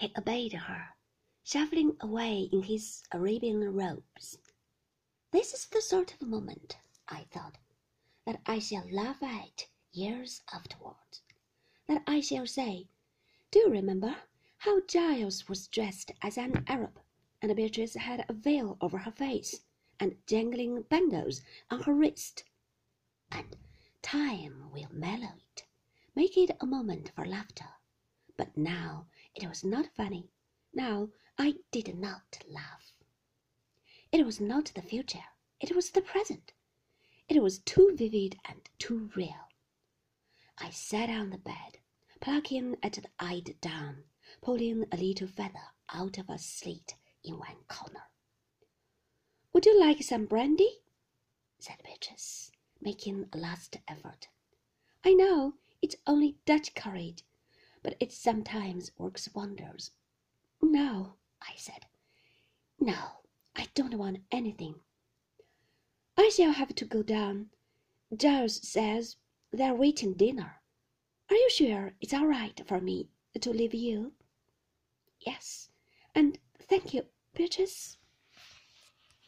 He obeyed her, shuffling away in his Arabian robes. This is the sort of moment, I thought, that I shall laugh at years afterwards. That I shall say, Do you remember how Giles was dressed as an Arab, and Beatrice had a veil over her face and jangling bangles on her wrist? And time will mellow it, make it a moment for laughter. But now it was not funny. Now I did not laugh. It was not the future, it was the present. It was too vivid and too real. I sat on the bed, plucking at the eider down, pulling a little feather out of a slit in one corner. Would you like some brandy? said Beatrice, making a last effort. I know it's only Dutch courage, but it sometimes works wonders. No, I said. No, I don't want anything. I shall have to go down. Giles says they're waiting dinner. Are you sure it's all right for me to leave you? Yes, and thank you, Beatrice.